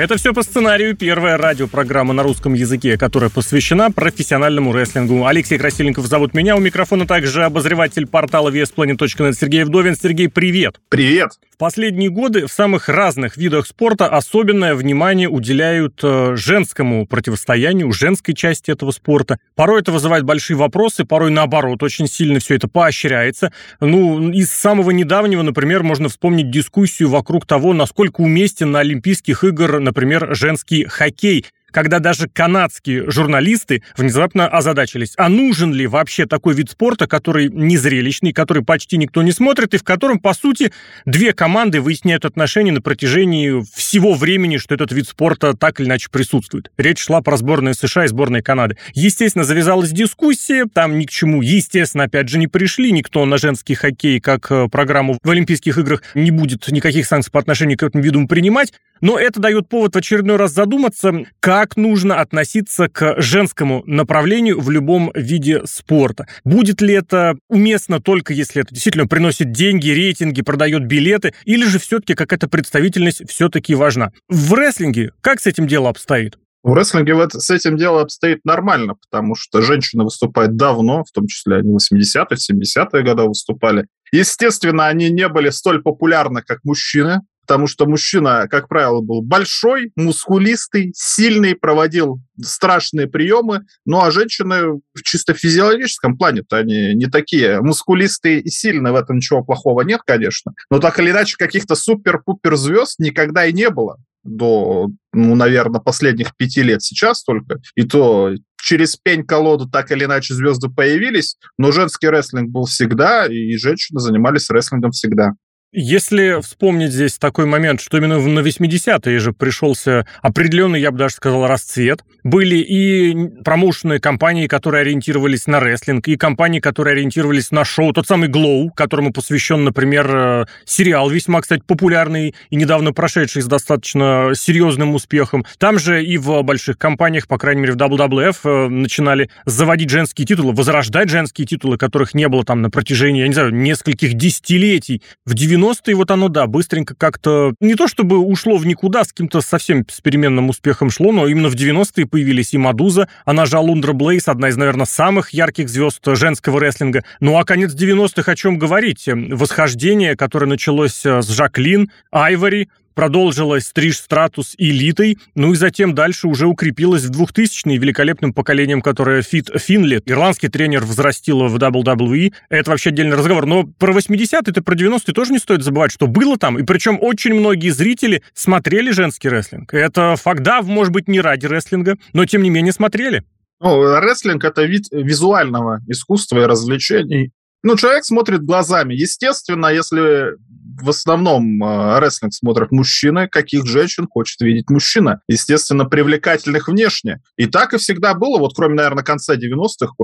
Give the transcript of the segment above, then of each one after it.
Это все по сценарию. Первая радиопрограмма на русском языке, которая посвящена профессиональному рестлингу. Алексей Красильников зовут меня. У микрофона также обозреватель портала VSPlanet.net Сергей Вдовин. Сергей, привет. Привет. В последние годы в самых разных видах спорта особенное внимание уделяют э, женскому противостоянию, женской части этого спорта. Порой это вызывает большие вопросы, порой наоборот, очень сильно все это поощряется. Ну, из самого недавнего, например, можно вспомнить дискуссию вокруг того, насколько уместен на Олимпийских играх например, женский хоккей когда даже канадские журналисты внезапно озадачились, а нужен ли вообще такой вид спорта, который незрелищный, который почти никто не смотрит, и в котором, по сути, две команды выясняют отношения на протяжении всего времени, что этот вид спорта так или иначе присутствует. Речь шла про сборные США и сборные Канады. Естественно, завязалась дискуссия, там ни к чему, естественно, опять же, не пришли, никто на женский хоккей, как э, программу в Олимпийских играх, не будет никаких санкций по отношению к этому виду принимать, но это дает повод в очередной раз задуматься, как как нужно относиться к женскому направлению в любом виде спорта. Будет ли это уместно только если это действительно приносит деньги, рейтинги, продает билеты, или же все-таки какая-то представительность все-таки важна? В рестлинге как с этим дело обстоит? В рестлинге вот с этим дело обстоит нормально, потому что женщины выступают давно, в том числе они в 80-е, 70-е годы выступали. Естественно, они не были столь популярны, как мужчины, потому что мужчина, как правило, был большой, мускулистый, сильный, проводил страшные приемы, ну а женщины в чисто физиологическом плане то они не такие мускулистые и сильные, в этом ничего плохого нет, конечно, но так или иначе каких-то супер-пупер звезд никогда и не было до, ну, наверное, последних пяти лет. Сейчас только, и то через пень-колоду так или иначе звезды появились, но женский рестлинг был всегда, и женщины занимались рестлингом всегда. Если вспомнить здесь такой момент, что именно на 80-е же пришелся определенный, я бы даже сказал, расцвет. Были и промоушенные компании, которые ориентировались на рестлинг, и компании, которые ориентировались на шоу. Тот самый Glow, которому посвящен, например, э, сериал, весьма, кстати, популярный и недавно прошедший с достаточно серьезным успехом. Там же и в больших компаниях, по крайней мере, в WWF, э, начинали заводить женские титулы, возрождать женские титулы, которых не было там на протяжении, я не знаю, нескольких десятилетий. В 90 90-е вот оно, да, быстренько как-то, не то чтобы ушло в никуда, с каким-то совсем с переменным успехом шло, но именно в 90-е появились и Мадуза, она же Алундра Блейс, одна из, наверное, самых ярких звезд женского рестлинга. Ну а конец 90-х о чем говорить? Восхождение, которое началось с Жаклин, Айвори, продолжилась Стриж Стратус элитой, ну и затем дальше уже укрепилась в 2000-е великолепным поколением, которое Фит Финли, ирландский тренер, взрастила в WWE. Это вообще отдельный разговор. Но про 80-е, это про 90-е тоже не стоит забывать, что было там. И причем очень многие зрители смотрели женский рестлинг. Это факт, да, может быть, не ради рестлинга, но тем не менее смотрели. Ну, рестлинг — это вид визуального искусства и развлечений. Ну, человек смотрит глазами. Естественно, если в основном э, рестлинг смотрят мужчины, каких женщин хочет видеть мужчина. Естественно, привлекательных внешне. И так и всегда было, вот кроме, наверное, конца 90-х,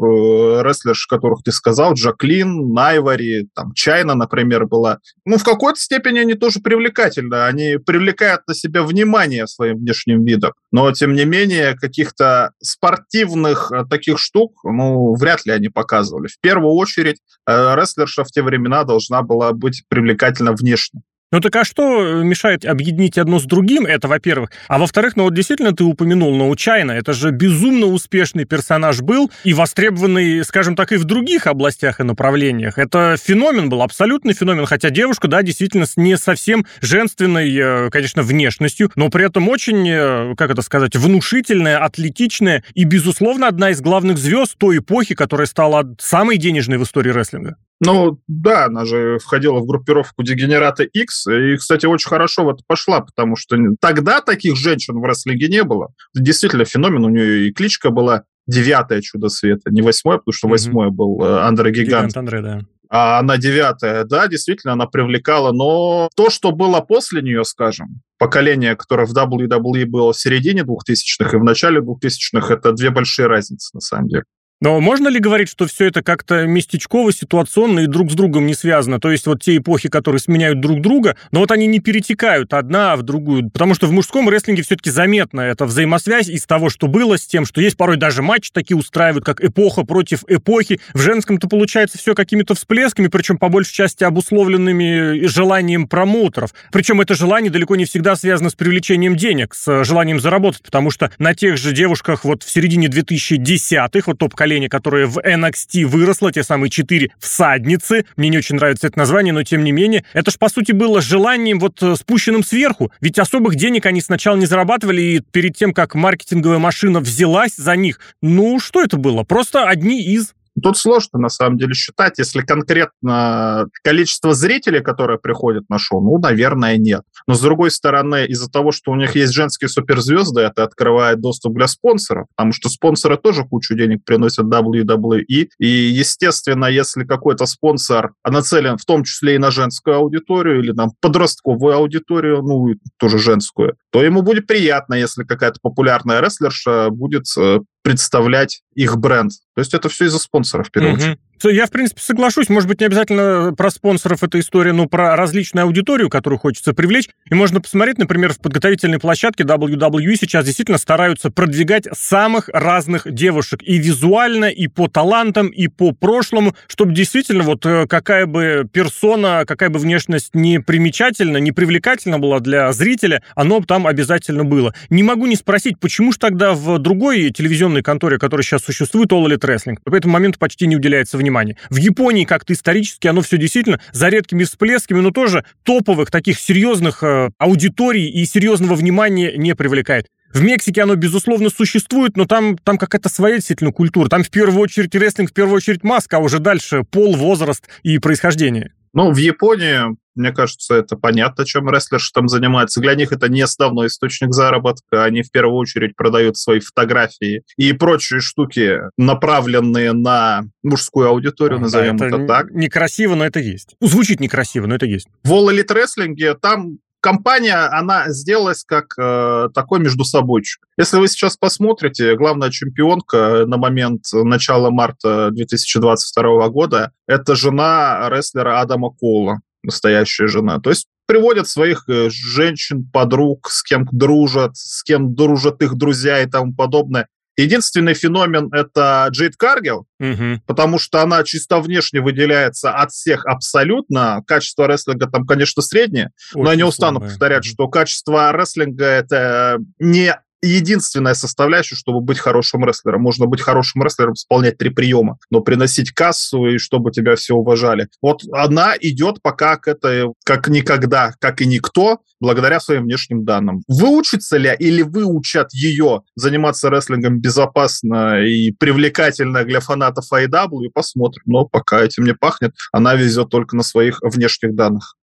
рестлерш, которых ты сказал, Джаклин, Найвари, там, Чайна, например, была. Ну, в какой-то степени они тоже привлекательны. Они привлекают на себя внимание своим внешним видом. Но, тем не менее, каких-то спортивных э, таких штук, ну, вряд ли они показывали. В первую очередь, э, рестлерша в те времена должна была быть привлекательна внешне внешне. Ну так а что мешает объединить одно с другим? Это, во-первых. А во-вторых, ну вот действительно ты упомянул Научайна. Это же безумно успешный персонаж был и востребованный, скажем так, и в других областях и направлениях. Это феномен был, абсолютный феномен. Хотя девушка, да, действительно с не совсем женственной, э, конечно, внешностью, но при этом очень, э, как это сказать, внушительная, атлетичная и, безусловно, одна из главных звезд той эпохи, которая стала самой денежной в истории рестлинга. Ну, да, она же входила в группировку Дегенерата X, и, кстати, очень хорошо вот пошла, потому что тогда таких женщин в рестлинге не было. Действительно, феномен, у нее и кличка была девятое чудо света, не восьмое, потому что восьмое mm-hmm. был э, Андре Гигант. Гигант Андре, да. А она девятая, да, действительно, она привлекала, но то, что было после нее, скажем, поколение, которое в WWE было в середине 2000-х и в начале 2000-х, это две большие разницы, на самом деле. Но можно ли говорить, что все это как-то местечково, ситуационно и друг с другом не связано? То есть вот те эпохи, которые сменяют друг друга, но вот они не перетекают одна в другую. Потому что в мужском рестлинге все-таки заметна эта взаимосвязь из того, что было, с тем, что есть. Порой даже матчи такие устраивают, как эпоха против эпохи. В женском-то получается все какими-то всплесками, причем по большей части обусловленными желанием промоутеров. Причем это желание далеко не всегда связано с привлечением денег, с желанием заработать, потому что на тех же девушках вот в середине 2010-х, вот топ поколение, которое в NXT выросло, те самые четыре всадницы. Мне не очень нравится это название, но тем не менее. Это ж, по сути, было желанием вот э, спущенным сверху. Ведь особых денег они сначала не зарабатывали, и перед тем, как маркетинговая машина взялась за них, ну, что это было? Просто одни из Тут сложно, на самом деле, считать, если конкретно количество зрителей, которые приходят на шоу, ну, наверное, нет. Но, с другой стороны, из-за того, что у них есть женские суперзвезды, это открывает доступ для спонсоров, потому что спонсоры тоже кучу денег приносят WWE. И, естественно, если какой-то спонсор нацелен в том числе и на женскую аудиторию или там подростковую аудиторию, ну, тоже женскую, то ему будет приятно, если какая-то популярная рестлерша будет э, представлять их бренд. То есть это все из-за спонсоров, в первую угу. очередь. Я, в принципе, соглашусь. Может быть, не обязательно про спонсоров эта история, но про различную аудиторию, которую хочется привлечь. И можно посмотреть, например, в подготовительной площадке WWE сейчас действительно стараются продвигать самых разных девушек. И визуально, и по талантам, и по прошлому, чтобы действительно вот э, какая бы персона, какая бы внешность не примечательна, не привлекательна была для зрителя, оно там обязательно было. Не могу не спросить, почему же тогда в другой телевизионной конторе, которая сейчас существует, All Elite Wrestling, по этому моменту почти не уделяется внимания внимание. В Японии как-то исторически оно все действительно за редкими всплесками, но тоже топовых таких серьезных э, аудиторий и серьезного внимания не привлекает. В Мексике оно, безусловно, существует, но там, там какая-то своя действительно культура. Там в первую очередь рестлинг, в первую очередь маска, а уже дальше пол, возраст и происхождение. Ну, в Японии, мне кажется, это понятно, чем рестлерши там занимаются. Для них это не основной источник заработка. Они в первую очередь продают свои фотографии и прочие штуки, направленные на мужскую аудиторию, назовем да, это, это так. Некрасиво, но это есть. Звучит некрасиво, но это есть. В All Elite Wrestling там компания, она сделалась как э, такой между собойчик. Если вы сейчас посмотрите, главная чемпионка на момент начала марта 2022 года – это жена рестлера Адама Кола, настоящая жена. То есть приводят своих э, женщин, подруг, с кем дружат, с кем дружат их друзья и тому подобное. Единственный феномен — это Джейд Каргел, угу. потому что она чисто внешне выделяется от всех абсолютно. Качество рестлинга там, конечно, среднее, Очень но я не устану слабое. повторять, что качество рестлинга — это не единственная составляющая, чтобы быть хорошим рестлером. Можно быть хорошим рестлером, исполнять три приема, но приносить кассу и чтобы тебя все уважали. Вот она идет пока к этой, как никогда, как и никто, благодаря своим внешним данным. Выучится ли или выучат ее заниматься рестлингом безопасно и привлекательно для фанатов AEW, посмотрим. Но пока этим не пахнет, она везет только на своих внешних данных.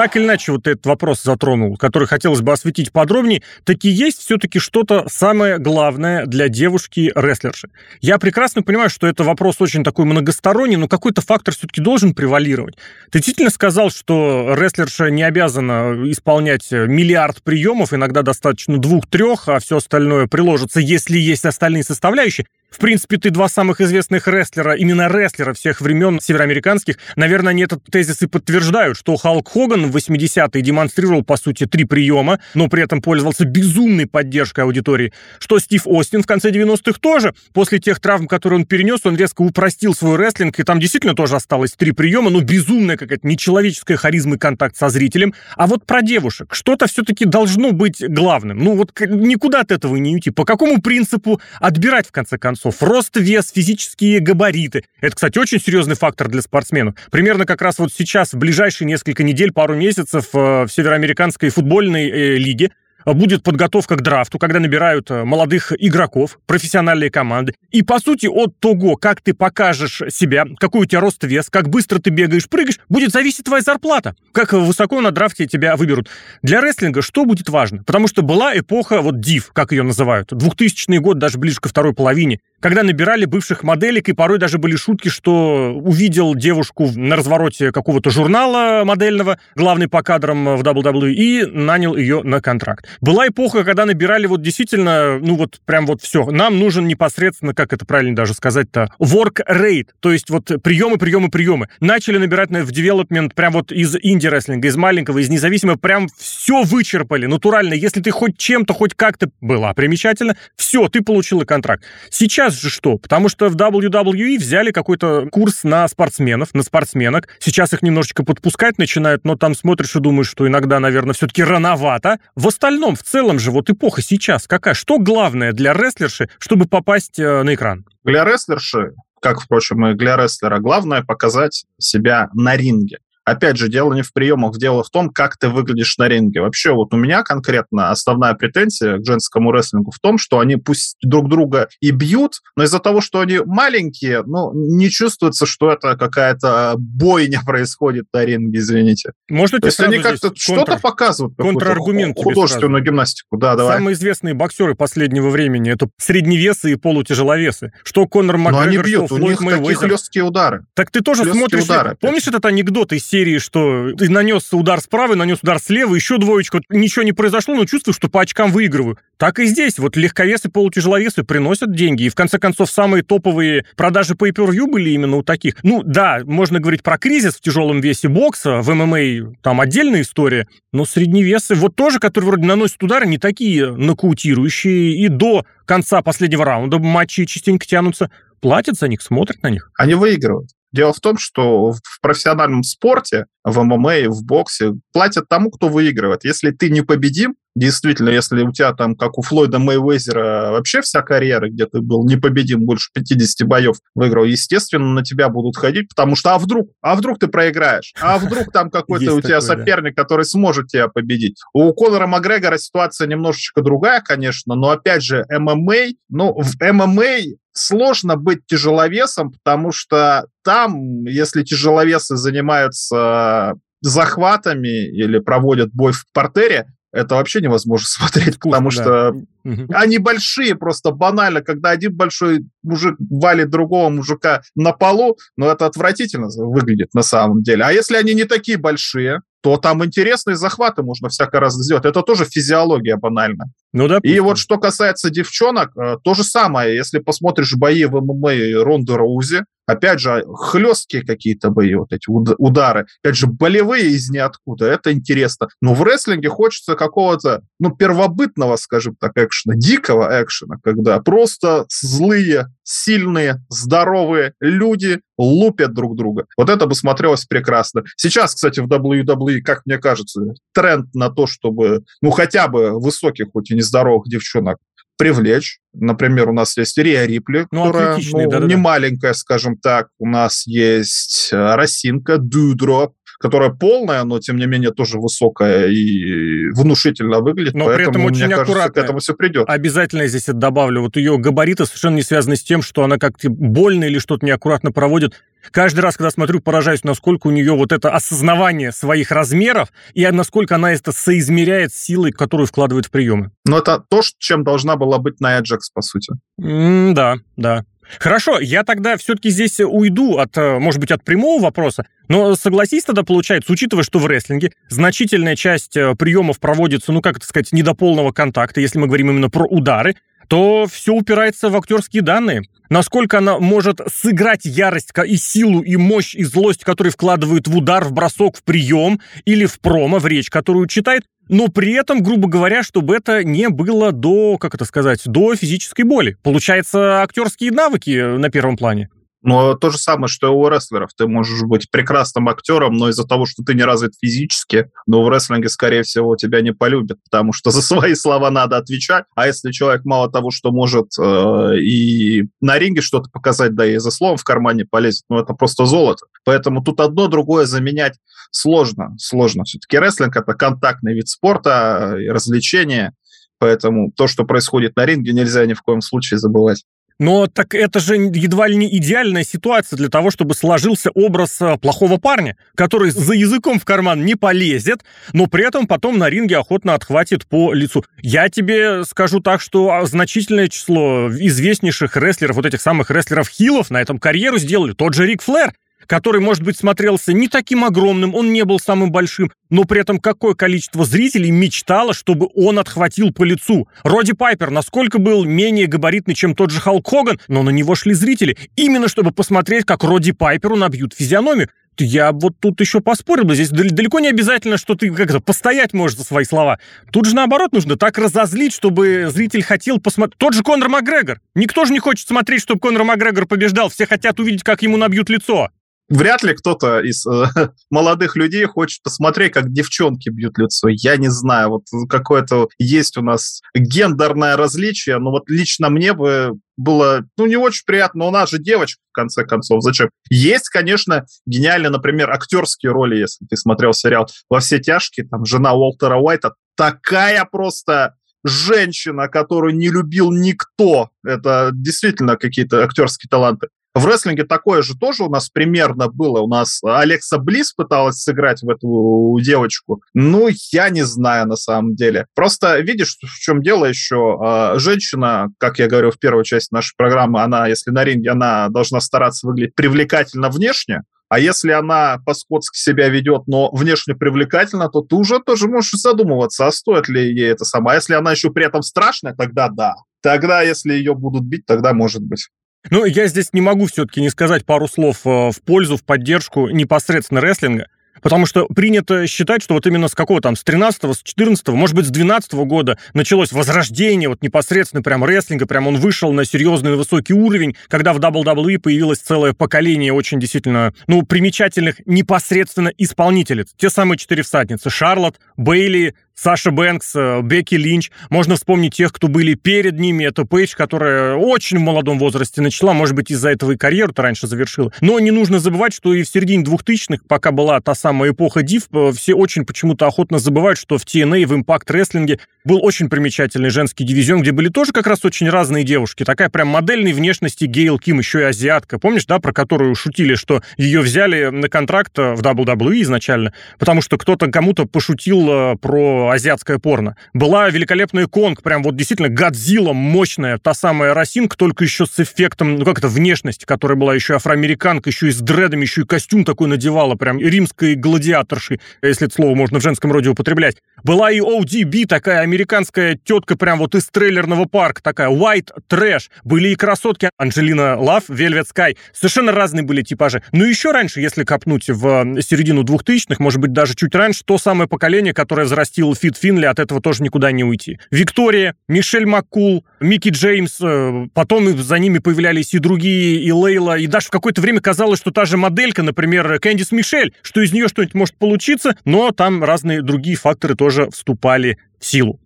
Так или иначе вот этот вопрос затронул, который хотелось бы осветить подробнее, таки есть все-таки что-то самое главное для девушки-рестлерши. Я прекрасно понимаю, что это вопрос очень такой многосторонний, но какой-то фактор все-таки должен превалировать. Ты действительно сказал, что рестлерша не обязана исполнять миллиард приемов, иногда достаточно двух-трех, а все остальное приложится, если есть остальные составляющие. В принципе, ты два самых известных рестлера, именно рестлера всех времен североамериканских, наверное, они этот тезис и подтверждают, что Халк Хоган в 80-е демонстрировал, по сути, три приема, но при этом пользовался безумной поддержкой аудитории, что Стив Остин в конце 90-х тоже, после тех травм, которые он перенес, он резко упростил свой рестлинг, и там действительно тоже осталось три приема, но безумная какая-то нечеловеческая харизма и контакт со зрителем. А вот про девушек что-то все-таки должно быть главным. Ну вот никуда от этого не уйти. По какому принципу отбирать, в конце концов? Концов. Рост, вес, физические габариты. Это, кстати, очень серьезный фактор для спортсменов. Примерно как раз вот сейчас, в ближайшие несколько недель, пару месяцев э, в североамериканской футбольной э, лиге будет подготовка к драфту, когда набирают э, молодых игроков, профессиональные команды. И, по сути, от того, как ты покажешь себя, какой у тебя рост вес, как быстро ты бегаешь, прыгаешь, будет зависеть твоя зарплата, как высоко на драфте тебя выберут. Для рестлинга что будет важно? Потому что была эпоха, вот див, как ее называют, 2000 год, даже ближе ко второй половине, когда набирали бывших моделек, и порой даже были шутки, что увидел девушку на развороте какого-то журнала модельного, главный по кадрам в WWE, и нанял ее на контракт. Была эпоха, когда набирали вот действительно, ну вот прям вот все. Нам нужен непосредственно, как это правильно даже сказать-то, work rate, то есть вот приемы, приемы, приемы. Начали набирать в development прям вот из инди-рестлинга, из маленького, из независимого, прям все вычерпали, натурально. Если ты хоть чем-то, хоть как-то была примечательно, все, ты получила контракт. Сейчас же что? Потому что в WWE взяли какой-то курс на спортсменов, на спортсменок. Сейчас их немножечко подпускать начинают, но там смотришь и думаешь, что иногда, наверное, все-таки рановато. В остальном, в целом же, вот эпоха сейчас какая? Что главное для рестлерши, чтобы попасть э, на экран? Для рестлерши как, впрочем, и для рестлера, главное показать себя на ринге. Опять же, дело не в приемах, дело в том, как ты выглядишь на ринге. Вообще, вот у меня конкретно основная претензия к женскому рестлингу в том, что они пусть друг друга и бьют, но из-за того, что они маленькие, ну, не чувствуется, что это какая-то бойня происходит на ринге, извините. Можно То есть они как-то что-то показывают, контраргумент художественную гимнастику. Да, давай. Самые известные боксеры последнего времени это средневесы и полутяжеловесы. Что Конор Макгрегор, но они бьют, что у них такие хлесткие удары. Так ты тоже хлесткие смотришь... Удары, помнишь этот анекдот из серии, что ты нанес удар справа, нанес удар слева, еще двоечку, ничего не произошло, но чувствую, что по очкам выигрываю. Так и здесь. Вот легковесы, полутяжеловесы приносят деньги. И в конце концов самые топовые продажи по per были именно у таких. Ну да, можно говорить про кризис в тяжелом весе бокса, в ММА там отдельная история, но средневесы вот тоже, которые вроде наносят удары, не такие нокаутирующие. И до конца последнего раунда матчи частенько тянутся платят за них, смотрят на них. Они выигрывают. Дело в том, что в профессиональном спорте, в ММА, в боксе платят тому, кто выигрывает. Если ты не победим, действительно, если у тебя там, как у Флойда Мэйвезера, вообще вся карьера, где ты был непобедим, больше 50 боев выиграл, естественно, на тебя будут ходить, потому что а вдруг, а вдруг ты проиграешь, а вдруг там какой-то у тебя соперник, который сможет тебя победить. У Конора Макгрегора ситуация немножечко другая, конечно, но опять же, ММА, ну, в ММА сложно быть тяжеловесом, потому что там, если тяжеловесы занимаются захватами или проводят бой в портере, это вообще невозможно смотреть, Вкусно, потому что да. они большие, просто банально, когда один большой мужик валит другого мужика на полу, ну это отвратительно выглядит на самом деле. А если они не такие большие, то там интересные захваты можно всяко раз сделать. Это тоже физиология банально. Ну да. И вот что касается девчонок, э, то же самое. Если посмотришь бои в ММА Ронды Роузи, Опять же, хлесткие какие-то бои, вот эти удары. Опять же, болевые из ниоткуда. Это интересно. Но в рестлинге хочется какого-то, ну, первобытного, скажем так, экшена, дикого экшена, когда просто злые, сильные, здоровые люди лупят друг друга. Вот это бы смотрелось прекрасно. Сейчас, кстати, в WWE, как мне кажется, тренд на то, чтобы, ну, хотя бы высоких, хоть и нездоровых девчонок привлечь. Например, у нас есть Рия Рипли, ну, которая ну, да, не да. маленькая, скажем так. У нас есть э, Росинка, Дудроп, которая полная, но тем не менее тоже высокая и внушительно выглядит. Но при этом очень аккуратно. к этому все придет. Обязательно здесь это добавлю. Вот ее габариты совершенно не связаны с тем, что она как-то больно или что-то неаккуратно проводит. Каждый раз, когда смотрю, поражаюсь, насколько у нее вот это осознавание своих размеров и насколько она это соизмеряет силой, которую вкладывает в приемы. Но это то, чем должна была быть Ная Джекс, по сути. Mm, да, да. Хорошо, я тогда все-таки здесь уйду от, э, может быть, от прямого вопроса, но согласись тогда, получается, учитывая, что в рестлинге значительная часть э, приемов проводится, ну, как это сказать, не до полного контакта, если мы говорим именно про удары, то все упирается в актерские данные. Насколько она может сыграть ярость и силу, и мощь, и злость, которые вкладывают в удар, в бросок, в прием или в промо, в речь, которую читает, но при этом, грубо говоря, чтобы это не было до, как это сказать, до физической боли. Получается, актерские навыки на первом плане. Но то же самое, что и у рестлеров. Ты можешь быть прекрасным актером, но из-за того, что ты не развит физически, но в рестлинге, скорее всего, тебя не полюбят, потому что за свои слова надо отвечать. А если человек мало того, что может э, и на ринге что-то показать, да и за словом в кармане полезет, ну это просто золото. Поэтому тут одно другое заменять сложно. Сложно. Все-таки рестлинг — это контактный вид спорта, развлечения, Поэтому то, что происходит на ринге, нельзя ни в коем случае забывать. Но так это же едва ли не идеальная ситуация для того, чтобы сложился образ э, плохого парня, который за языком в карман не полезет, но при этом потом на ринге охотно отхватит по лицу. Я тебе скажу так, что а, значительное число известнейших рестлеров, вот этих самых рестлеров-хилов на этом карьеру сделали. Тот же Рик Флэр, который, может быть, смотрелся не таким огромным, он не был самым большим, но при этом какое количество зрителей мечтало, чтобы он отхватил по лицу. Роди Пайпер насколько был менее габаритный, чем тот же Халк Хоган, но на него шли зрители, именно чтобы посмотреть, как Роди Пайперу набьют физиономию. Я вот тут еще поспорил бы. Здесь далеко не обязательно, что ты как-то постоять можешь за свои слова. Тут же наоборот нужно так разозлить, чтобы зритель хотел посмотреть. Тот же Конор Макгрегор. Никто же не хочет смотреть, чтобы Конор Макгрегор побеждал. Все хотят увидеть, как ему набьют лицо вряд ли кто-то из э, молодых людей хочет посмотреть, как девчонки бьют лицо. Я не знаю, вот какое-то есть у нас гендерное различие, но вот лично мне бы было, ну, не очень приятно, но у нас же девочка, в конце концов, зачем? Есть, конечно, гениальные, например, актерские роли, если ты смотрел сериал «Во все тяжкие», там, жена Уолтера Уайта, такая просто женщина, которую не любил никто. Это действительно какие-то актерские таланты. В рестлинге такое же тоже у нас примерно было. У нас Алекса Близ пыталась сыграть в эту девочку. Ну, я не знаю на самом деле. Просто видишь, в чем дело еще. А, женщина, как я говорю в первой части нашей программы, она, если на ринге, она должна стараться выглядеть привлекательно внешне. А если она по-скотски себя ведет, но внешне привлекательно, то ты уже тоже можешь задумываться, а стоит ли ей это самое. А если она еще при этом страшная, тогда да. Тогда, если ее будут бить, тогда может быть. Ну, я здесь не могу все-таки не сказать пару слов э, в пользу, в поддержку непосредственно рестлинга. Потому что принято считать, что вот именно с какого там, с 13 с 14 может быть, с 12 года началось возрождение вот непосредственно прям рестлинга, прям он вышел на серьезный, высокий уровень, когда в WWE появилось целое поколение очень действительно, ну, примечательных непосредственно исполнителей. Те самые четыре всадницы. Шарлот, Бейли, Саша Бэнкс, э, Бекки Линч. Можно вспомнить тех, кто были перед ними. Это Пейдж, которая очень в молодом возрасте начала. Может быть, из-за этого и карьеру-то раньше завершила. Но не нужно забывать, что и в середине 2000-х, пока была та самая эпоха Див, э, все очень почему-то охотно забывают, что в TNA, в Impact Wrestling был очень примечательный женский дивизион, где были тоже как раз очень разные девушки. Такая прям модельной внешности Гейл Ким, еще и азиатка. Помнишь, да, про которую шутили, что ее взяли на контракт э, в WWE изначально, потому что кто-то кому-то пошутил про азиатское порно. Была великолепная Конг, прям вот действительно Годзилла мощная, та самая Росинка, только еще с эффектом, ну как это, внешность, которая была еще афроамериканка, еще и с дредами, еще и костюм такой надевала, прям римской гладиаторши, если это слово можно в женском роде употреблять. Была и ODB, такая американская тетка прям вот из трейлерного парка, такая white trash. Были и красотки Анджелина Лав, Velvet Sky. Совершенно разные были типажи. Но еще раньше, если копнуть в середину 2000-х, может быть, даже чуть раньше, то самое поколение, которое взрастил Фит Финли, от этого тоже никуда не уйти. Виктория, Мишель Маккул, Микки Джеймс, э, потом за ними появлялись и другие, и Лейла, и даже в какое-то время казалось, что та же моделька, например, Кэндис Мишель, что из нее что-нибудь может получиться, но там разные другие факторы тоже вступали в силу.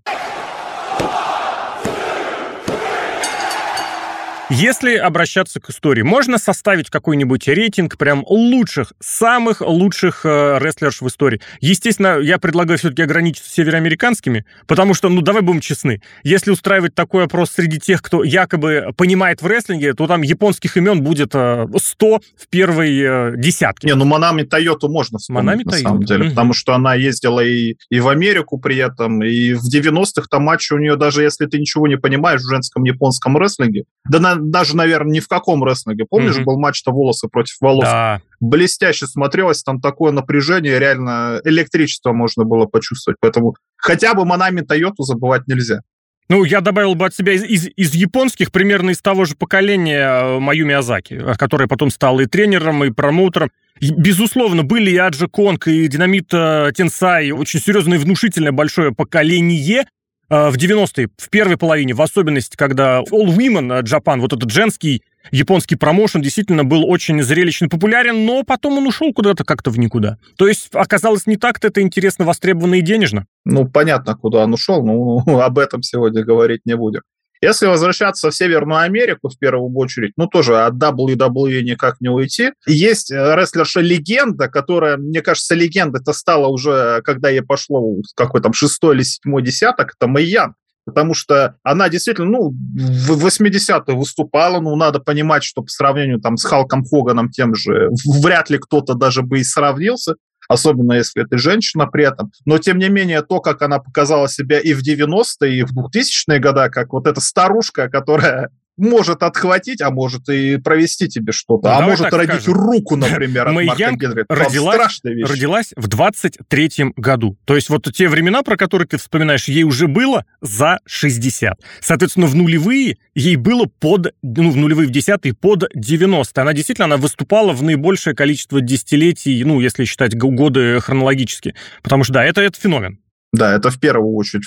Если обращаться к истории, можно составить какой-нибудь рейтинг прям лучших, самых лучших э, рестлерш в истории. Естественно, я предлагаю все-таки ограничиться североамериканскими, потому что, ну, давай будем честны, если устраивать такой опрос среди тех, кто якобы понимает в рестлинге, то там японских имен будет э, 100 в первой э, десятке. Не, ну Манами Тойоту можно вспомнить, Манами на Тойоту. самом деле, mm-hmm. потому что она ездила и, и в Америку при этом, и в 90-х там матчи у нее, даже если ты ничего не понимаешь в женском японском рестлинге, да на даже, наверное, ни в каком рестлинге. Помнишь, mm-hmm. был матч-то волосы против волос? Да. Блестяще смотрелось, там такое напряжение, реально электричество можно было почувствовать. Поэтому хотя бы Манами Тойоту забывать нельзя. Ну, я добавил бы от себя из, из, из японских, примерно из того же поколения э, Маю Миязаки, которая потом стала и тренером, и промоутером. Безусловно, были и Аджи Конг, и Динамит э, Тенсай, очень серьезное и внушительное большое поколение, Э, в 90-е, в первой половине, в особенности, когда All Women Japan, вот этот женский японский промоушен действительно был очень зрелищно популярен, но потом он ушел куда-то как-то в никуда. То есть оказалось не так-то это интересно, востребовано и денежно. Ну, понятно, куда он ушел, но об этом сегодня говорить не будем. Если возвращаться в Северную Америку, в первую очередь, ну, тоже от WWE никак не уйти. Есть э, рестлерша-легенда, которая, мне кажется, легенда это стала уже, когда ей пошло какой там шестой или седьмой десяток, это Мэйян. потому что она действительно, ну, в 80-е выступала, ну, надо понимать, что по сравнению там с Халком Хоганом тем же, вряд ли кто-то даже бы и сравнился, особенно если это женщина при этом. Но, тем не менее, то, как она показала себя и в 90-е, и в 2000-е годы, как вот эта старушка, которая может отхватить, а может и провести тебе что-то, ну, а может родить скажем. руку, например, от Марка Генри. Родилась, родилась в 23-м году. То есть вот те времена, про которые ты вспоминаешь, ей уже было за 60. Соответственно, в нулевые ей было под, ну, в нулевые, в десятые под 90. Она действительно, она выступала в наибольшее количество десятилетий, ну, если считать годы хронологически. Потому что, да, это, это феномен. Да, это в первую очередь.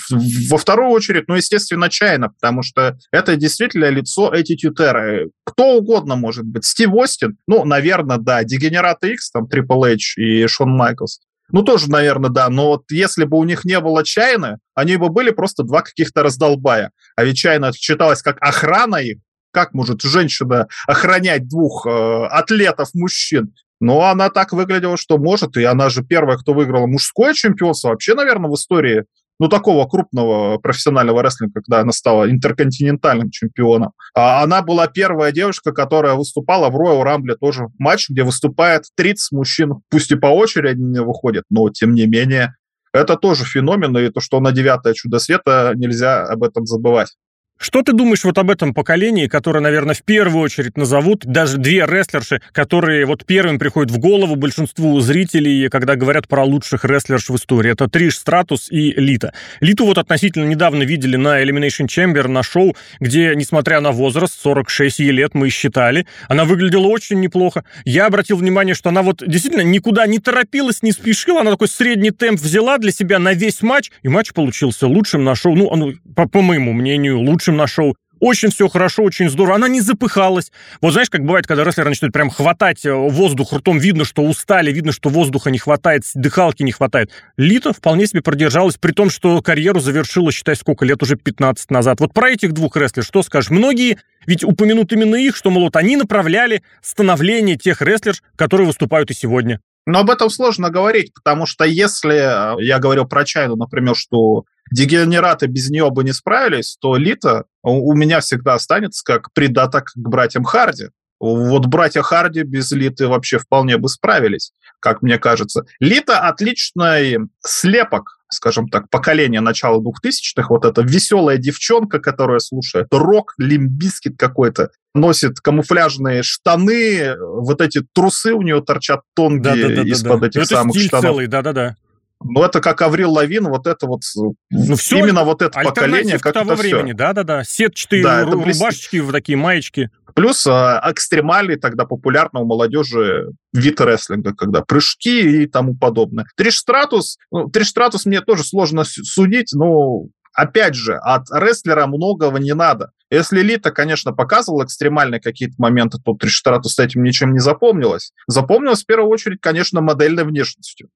Во вторую очередь, ну, естественно, Чайна, потому что это действительно лицо Attitude Era. Кто угодно может быть. Стив Остин, ну, наверное, да. Дегенерат X, там, Triple H и Шон Майклс. Ну, тоже, наверное, да. Но вот если бы у них не было Чайны, они бы были просто два каких-то раздолбая. А ведь Чайна считалась как охрана их. Как может женщина охранять двух э, атлетов-мужчин? Но она так выглядела, что может, и она же первая, кто выиграла мужское чемпионство вообще, наверное, в истории ну, такого крупного профессионального рестлинга, когда она стала интерконтинентальным чемпионом. А она была первая девушка, которая выступала в Royal Rumble тоже матч, где выступает 30 мужчин, пусть и по очереди не выходят, но тем не менее это тоже феномен, и то, что она девятое чудо света, нельзя об этом забывать. Что ты думаешь вот об этом поколении, которое, наверное, в первую очередь назовут даже две рестлерши, которые вот первым приходят в голову большинству зрителей, когда говорят про лучших рестлерш в истории? Это Триш Стратус и Лита. Литу вот относительно недавно видели на Elimination Chamber, на шоу, где, несмотря на возраст, 46 ей лет, мы считали, она выглядела очень неплохо. Я обратил внимание, что она вот действительно никуда не торопилась, не спешила, она такой средний темп взяла для себя на весь матч, и матч получился лучшим на шоу, ну, ну по, по моему мнению, лучшим лучшим на шоу. Очень все хорошо, очень здорово. Она не запыхалась. Вот знаешь, как бывает, когда рестлеры начинают прям хватать э, воздух ртом, видно, что устали, видно, что воздуха не хватает, дыхалки не хватает. Лита вполне себе продержалась, при том, что карьеру завершила, считай, сколько лет, уже 15 назад. Вот про этих двух рестлеров что скажешь? Многие ведь упомянут именно их, что, мол, вот они направляли становление тех рестлерш, которые выступают и сегодня. Но об этом сложно говорить, потому что если, э, я говорил про Чайну, например, что дегенераты без нее бы не справились, то Лита у меня всегда останется как придаток к братьям Харди. Вот братья Харди без Литы вообще вполне бы справились, как мне кажется. Лита отличный слепок, скажем так, поколения начала 2000-х. Вот эта веселая девчонка, которая слушает рок, лимбискит какой-то, носит камуфляжные штаны, вот эти трусы у нее торчат тонкие да, да, да, из-под да, этих это самых штанов. целый, да-да-да. Ну, это как Аврил Лавин, вот это вот, ну, все именно вот это поколение, как того это времени, да-да-да, сетчатые да, рубашечки, в такие маечки. Плюс э, экстремальный тогда популярный у молодежи вид рестлинга, когда прыжки и тому подобное. Триш Стратус, ну, Триш Стратус мне тоже сложно судить, но опять же, от рестлера многого не надо. Если Лита, конечно, показывала экстремальные какие-то моменты, то Триш Стратус с этим ничем не запомнилось. Запомнилось в первую очередь, конечно, модельной внешностью.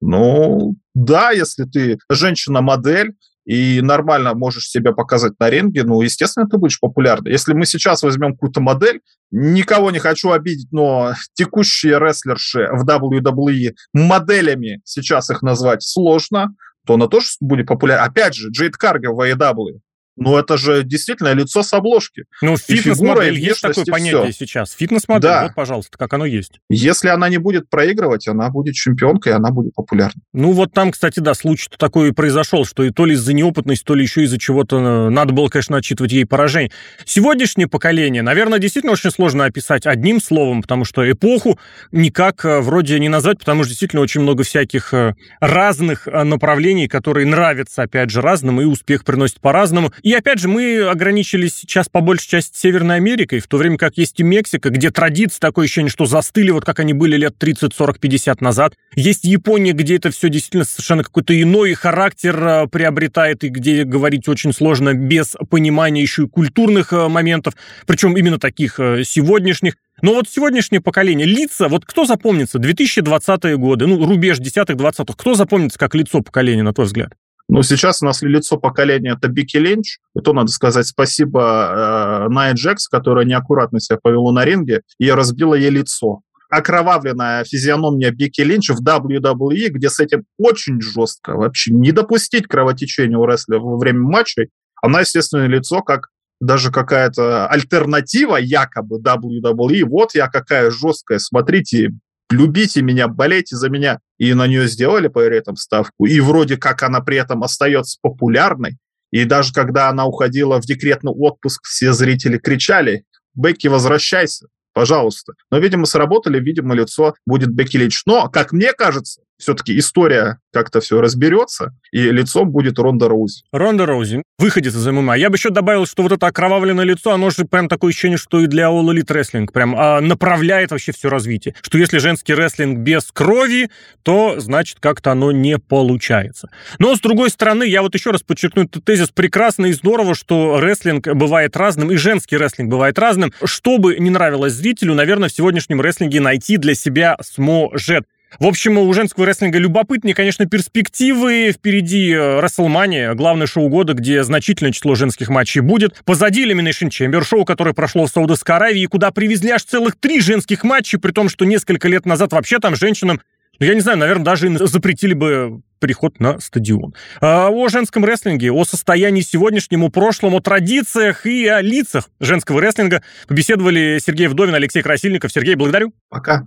Ну, да, если ты женщина-модель, и нормально можешь себя показать на ринге, ну, естественно, ты будешь популярной. Если мы сейчас возьмем какую-то модель, никого не хочу обидеть, но текущие рестлерши в WWE моделями сейчас их назвать сложно, то она тоже будет популярна. Опять же, Джейд Каргер в AEW. Ну, это же действительно лицо с обложки. Ну, фитнес-модель есть такое понятие все. сейчас. Фитнес-модель, да. вот, пожалуйста, как оно есть. Если она не будет проигрывать, она будет чемпионкой, она будет популярной. Ну, вот там, кстати, да, случай-то такой и произошел, что и то ли из-за неопытности, то ли еще из-за чего-то э, надо было, конечно, отчитывать ей поражение. Сегодняшнее поколение, наверное, действительно очень сложно описать одним словом, потому что эпоху никак э, вроде не назвать, потому что действительно очень много всяких э, разных направлений, которые нравятся, опять же, разным, и успех приносит по-разному. И опять же, мы ограничились сейчас по большей части Северной Америкой, в то время как есть и Мексика, где традиции такое ощущение, что застыли, вот как они были лет 30, 40, 50 назад. Есть Япония, где это все действительно совершенно какой-то иной характер э, приобретает, и где говорить очень сложно без понимания еще и культурных э, моментов, причем именно таких э, сегодняшних. Но вот сегодняшнее поколение, лица, вот кто запомнится, 2020-е годы, ну, рубеж 10-х, 20-х, кто запомнится как лицо поколения, на твой взгляд? Но сейчас у нас лицо поколения это Бики Линч. И то надо сказать спасибо э, Найя Джекс, которая неаккуратно себя повела на ринге и разбила ей лицо. Окровавленная физиономия Бики Линч в WWE, где с этим очень жестко вообще не допустить кровотечения у рестлера во время матчей, Она, естественно, лицо как даже какая-то альтернатива якобы WWE. Вот я какая жесткая, смотрите, любите меня, болейте за меня. И на нее сделали по этом ставку. И вроде как она при этом остается популярной. И даже когда она уходила в декретный отпуск, все зрители кричали, Бекки, возвращайся, пожалуйста. Но, видимо, сработали, видимо, лицо будет Бекки Линч. Но, как мне кажется, все-таки история как-то все разберется, и лицом будет Ронда Роузи. Ронда Роузи, выходит из ММА. Я бы еще добавил, что вот это окровавленное лицо, оно же прям такое ощущение, что и для All Elite Wrestling прям а, направляет вообще все развитие. Что если женский рестлинг без крови, то значит как-то оно не получается. Но с другой стороны, я вот еще раз подчеркну этот тезис, прекрасно и здорово, что рестлинг бывает разным, и женский рестлинг бывает разным. Что бы не нравилось зрителю, наверное, в сегодняшнем рестлинге найти для себя сможет. В общем, у женского рестлинга любопытнее, конечно, перспективы. Впереди Расселмания, главное шоу года, где значительное число женских матчей будет. Позади Elimination Chamber, шоу, которое прошло в Саудовской Аравии, куда привезли аж целых три женских матча, при том, что несколько лет назад вообще там женщинам ну, я не знаю, наверное, даже запретили бы переход на стадион. А о женском рестлинге, о состоянии сегодняшнем, о прошлом, о традициях и о лицах женского рестлинга побеседовали Сергей Вдовин, Алексей Красильников. Сергей, благодарю. Пока.